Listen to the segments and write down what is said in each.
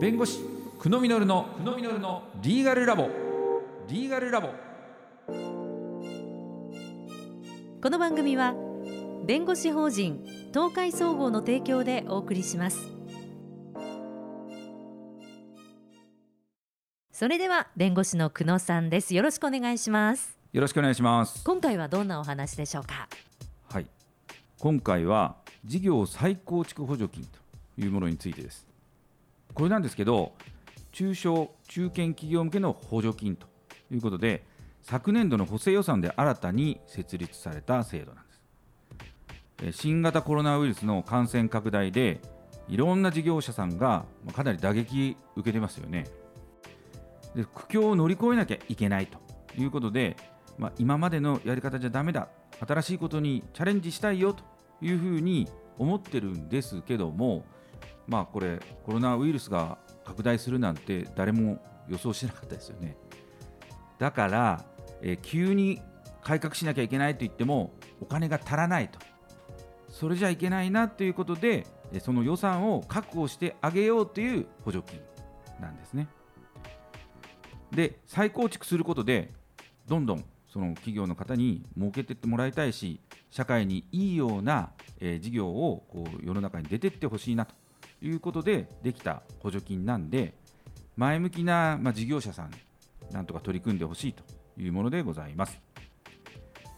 弁護士久野実の久野実のリーガルラボ。リーガルラボ。この番組は弁護士法人東海総合の提供でお送りします。それでは弁護士の久野さんです。よろしくお願いします。よろしくお願いします。今回はどんなお話でしょうか？はい。今回は事業再構築補助金というものについてですこれなんですけど中小中堅企業向けの補助金ということで昨年度の補正予算で新たに設立された制度なんです。新型コロナウイルスの感染拡大でいろんな事業者さんがかなり打撃受けてますよね。で苦境を乗り越えなきゃいけないということで、まあ、今までのやり方じゃだめだ。新しいことにチャレンジしたいよというふうに思ってるんですけどもまあこれコロナウイルスが拡大するなんて誰も予想しなかったですよね。だから、えー、急に改革しなきゃいけないと言ってもお金が足らないと。それじゃいけないなということでその予算を確保してあげようという補助金なんですね。で再構築することでどんどんその企業の方に儲けてってもらいたいし社会にいいような、えー、事業をこう世の中に出てってほしいなと。いうことでできた補助金なんで前向きな、まあ、事業者さんなんとか取り組んでほしいというものでございます、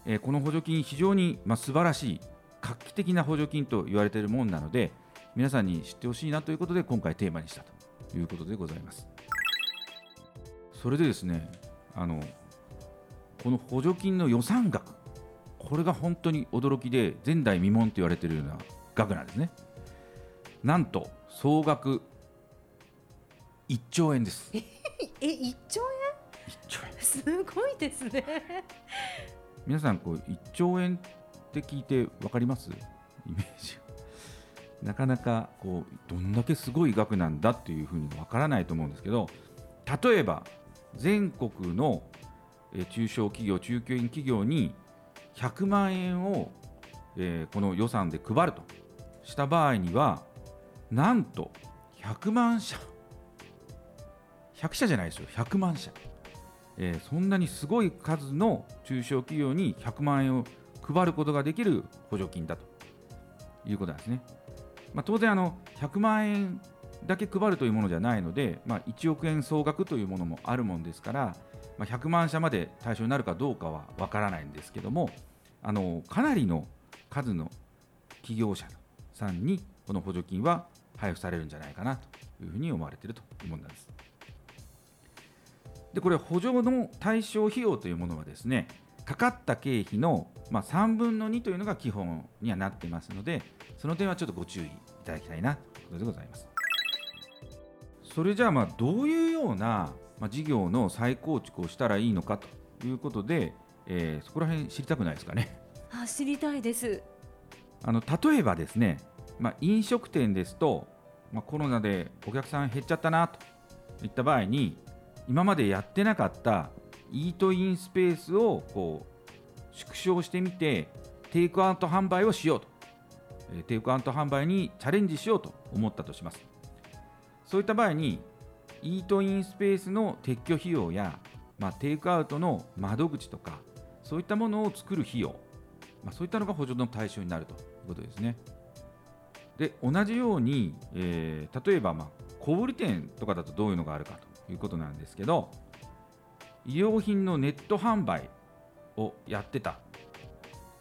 えー、この補助金非常に、まあ、素晴らしい画期的な補助金と言われているものなので皆さんに知ってほしいなということで今回テーマにしたということでございます。それでですねあのこの補助金の予算額これが本当に驚きで前代未聞と言われているような額なんですね。なんと総額1兆円です。え1兆円 ?1 兆円。すごいですね。皆さんこう1兆円って聞いて分かります？イメージ。なかなかこうどんだけすごい額なんだっていうふうに分からないと思うんですけど例えば全国の中小企業中堅企業に100万円を、えー、この予算で配るとした場合にはなんと100万社。100社じゃないですよ。100万社、えー、そんなにすごい数の中小企業に100万円を配ることができる補助金だと。いうことなんですね、まあ、当然あの100万円だけ配るというものじゃないので、まあ、1億円総額というものもあるもんですから、まあ、100万社まで対象になるかどうかは分からないんですけどもあのかなりの数の企業者さんにこの補助金は配布されるんじゃないかなというふうに思われているというものなんです。でこれ補助の対象費用というものはですねかかった経費の、まあ、3分の2というのが基本にはなっていますのでその点はちょっとご注意いただきたいなということでございます。それじゃあまあどういうような、まあ、事業の再構築をしたらいいのかということで、えー、そこら辺知りたくないですかね。あ知りたいですあの例えばですねまあ、飲食店ですと、まあ、コロナでお客さん減っちゃったなといった場合に今までやってなかったイートインスペースをこう縮小してみてテイクアウト販売をしようとテイクアウト販売にチャレンジしようと思ったとしますそういった場合にイートインスペースの撤去費用や、まあ、テイクアウトの窓口とかそういったものを作る費用、まあ、そういったのが補助の対象になるということですね。で同じように、えー、例えば、まあ、小売店とかだとどういうのがあるかということなんですけど医療品のネット販売をやってた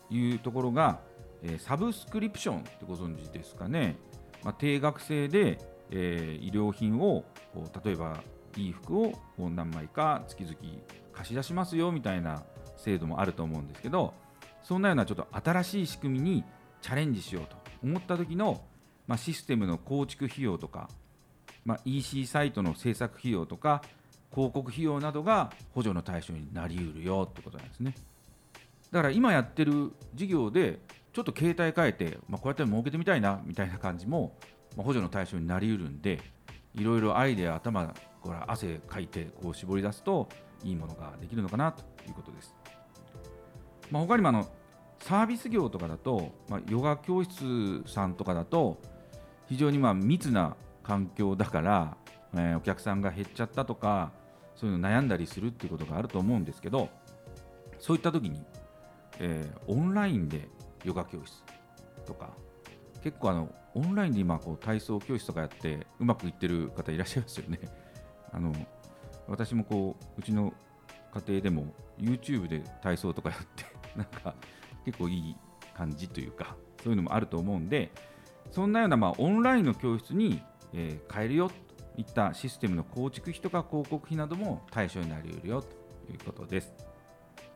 というところが、えー、サブスクリプションってご存知ですかね、まあ、定額制で、えー、医療品を例えばいい服を何枚か月々貸し出しますよみたいな制度もあると思うんですけどそんなようなちょっと新しい仕組みにチャレンジしようと思った時のまあ、システムの構築費用とか、まあ、EC サイトの制作費用とか広告費用などが補助の対象になりうるよってことなんですね。だから今やってる事業でちょっと携帯変えて、まあ、こうやって儲けてみたいなみたいな感じも、ま、補助の対象になりうるんでいろいろアイデア頭から汗かいてこう絞り出すといいものができるのかなということです、まあ、他にもあのサービス業とかだと、まあ、ヨガ教室さんとかだと非常にまあ密な環境だからえーお客さんが減っちゃったとかそういうの悩んだりするっていうことがあると思うんですけどそういった時に、えーオンラインでヨガ教室とか結構あのオンラインで今こう体操教室とかやってうまくいってる方いらっしゃいますよね。あの私もこううちの家庭でも YouTube で体操とかやってなんか結構いい感じというかそういうのもあると思うんでそんなようなまあオンラインの教室に、え変えるよといったシステムの構築費とか広告費なども対象になり得るよということです。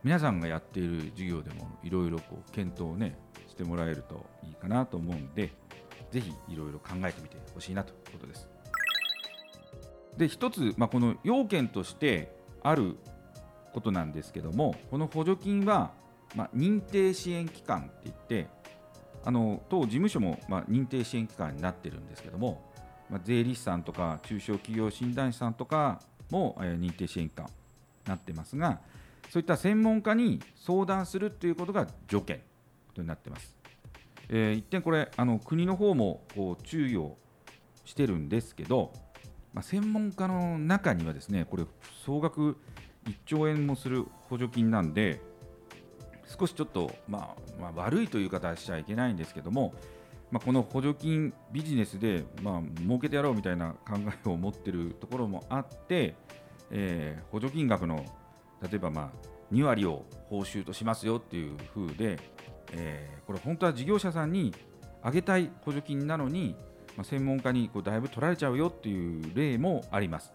皆さんがやっている授業でもいろいろ検討をねしてもらえるといいかなと思うんでぜひいろいろ考えてみてほしいなということです。で一つ、まあ、この要件としてあることなんですけどもこの補助金は、まあ、認定支援機関って言ってあの当事務所も、まあ、認定支援機関になってるんですけども、まあ、税理士さんとか中小企業診断士さんとかも、えー認定支援機関になってますがそういった専門家に相談するということが条件となってます。えー一点これあの国の方もこう注意をしてるんですけど、まあ、専門家の中にはですねこれ総額1兆円もする補助金なんで少しちょっと、まあまあ、悪いという方はしちゃいけないんですけども、まあ、この補助金ビジネスで、まあ儲けてやろうみたいな考えを持ってるところもあって、えー補助金額の例えばまあ2割を報酬としますよっていう風で、えーこれ本当は事業者さんに上げたい補助金なのに、まあ、専門家にこうだいぶ取られちゃうよっていう例もあります。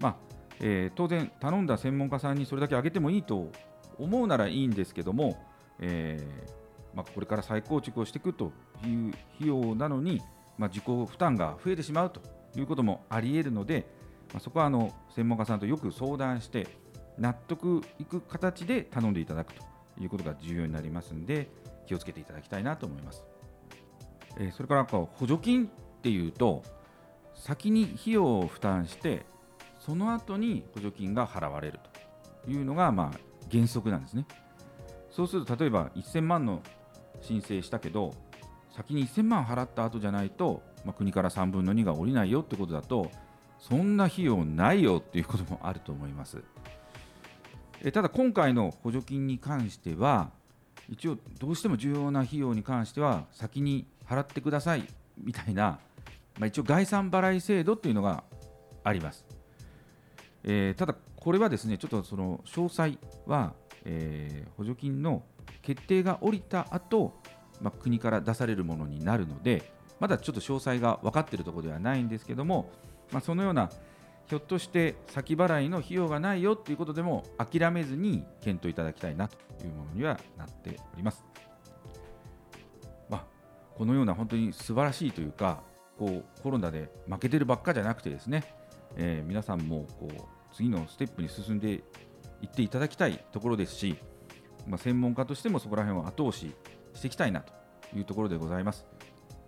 まあえー当然、頼んだ専門家さんにそれだけ上げてもいいと思うならいいんですけども、えーまあ、これから再構築をしていくという費用なのに、まあ、自己負担が増えてしまうということもあり得るので、まあ、そこはあの専門家さんとよく相談して納得いく形で頼んでいただくということが重要になりますので気をつけていただきたいなと思います。えーそれからこう補助金っていうと先に費用を負担してその後に補助金が払われるというのがまあ原則なんですね。そうすると例えば1000万の申請したけど先に1000万払った後じゃないと、まあ、国から3分の2が下りないよってことだとそんな費用ないよっていうこともあると思います。えただ今回の補助金に関しては一応どうしても重要な費用に関しては先に払ってくださいみたいな、まあ、一応概算払い制度っていうのがあります。えーただこれはですねちょっとその詳細は、えー補助金の決定が下りた後、まあ国から出されるものになるのでまだちょっと詳細が分かっているところではないんですけども、まあ、そのようなひょっとして先払いの費用がないよということでも諦めずに検討いただきたいなというものにはなっております。まあ、このような本当に素晴らしいというかこうコロナで負けてるばっかじゃなくてですね、えー皆さんもこう次のステップに進んでいっていただきたいところですし、まあ、専門家としてもそこら辺を後押ししていきたいなというところでございます。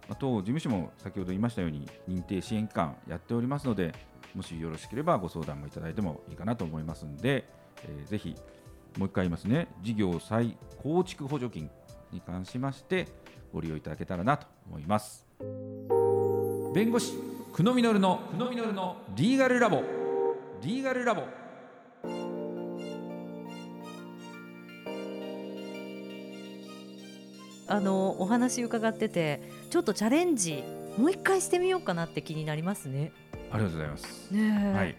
まあ当事務所も先ほど言いましたように認定支援機関やっておりますのでもしよろしければご相談もいただいてもいいかなと思いますので、えーぜひもう一回言いますね。事業再構築補助金に関しましてご利用いただけたらなと思います。弁護士久野実の久野実のリーガルラボ。リーガルラボ。あのお話伺っててちょっとチャレンジもう一回してみようかなって気になりますね。ありがとうございます、ねえ。はい。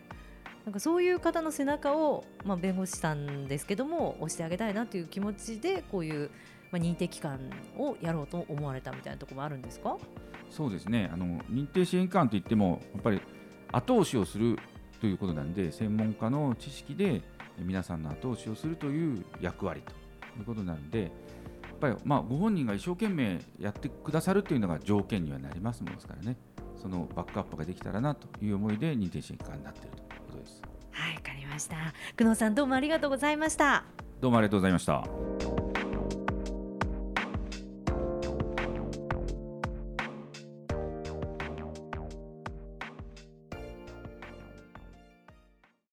なんかそういう方の背中を、まあ、弁護士さんですけども押してあげたいなという気持ちでこういう、まあ、認定機関をやろうと思われたみたいなところもあるんですか？そうですね。あの認定支援機関といってもやっぱり後押しをするということなんで専門家の知識でえ皆さんの後押しをするという役割ということなのでやっぱりまあご本人が一生懸命やってくださるというのが条件にはなりますものですからね。そのバックアップができたらなという思いで認定支援機関になっているということです。はいわかりました。久能さんどうもありがとうございました。どうもありがとうございました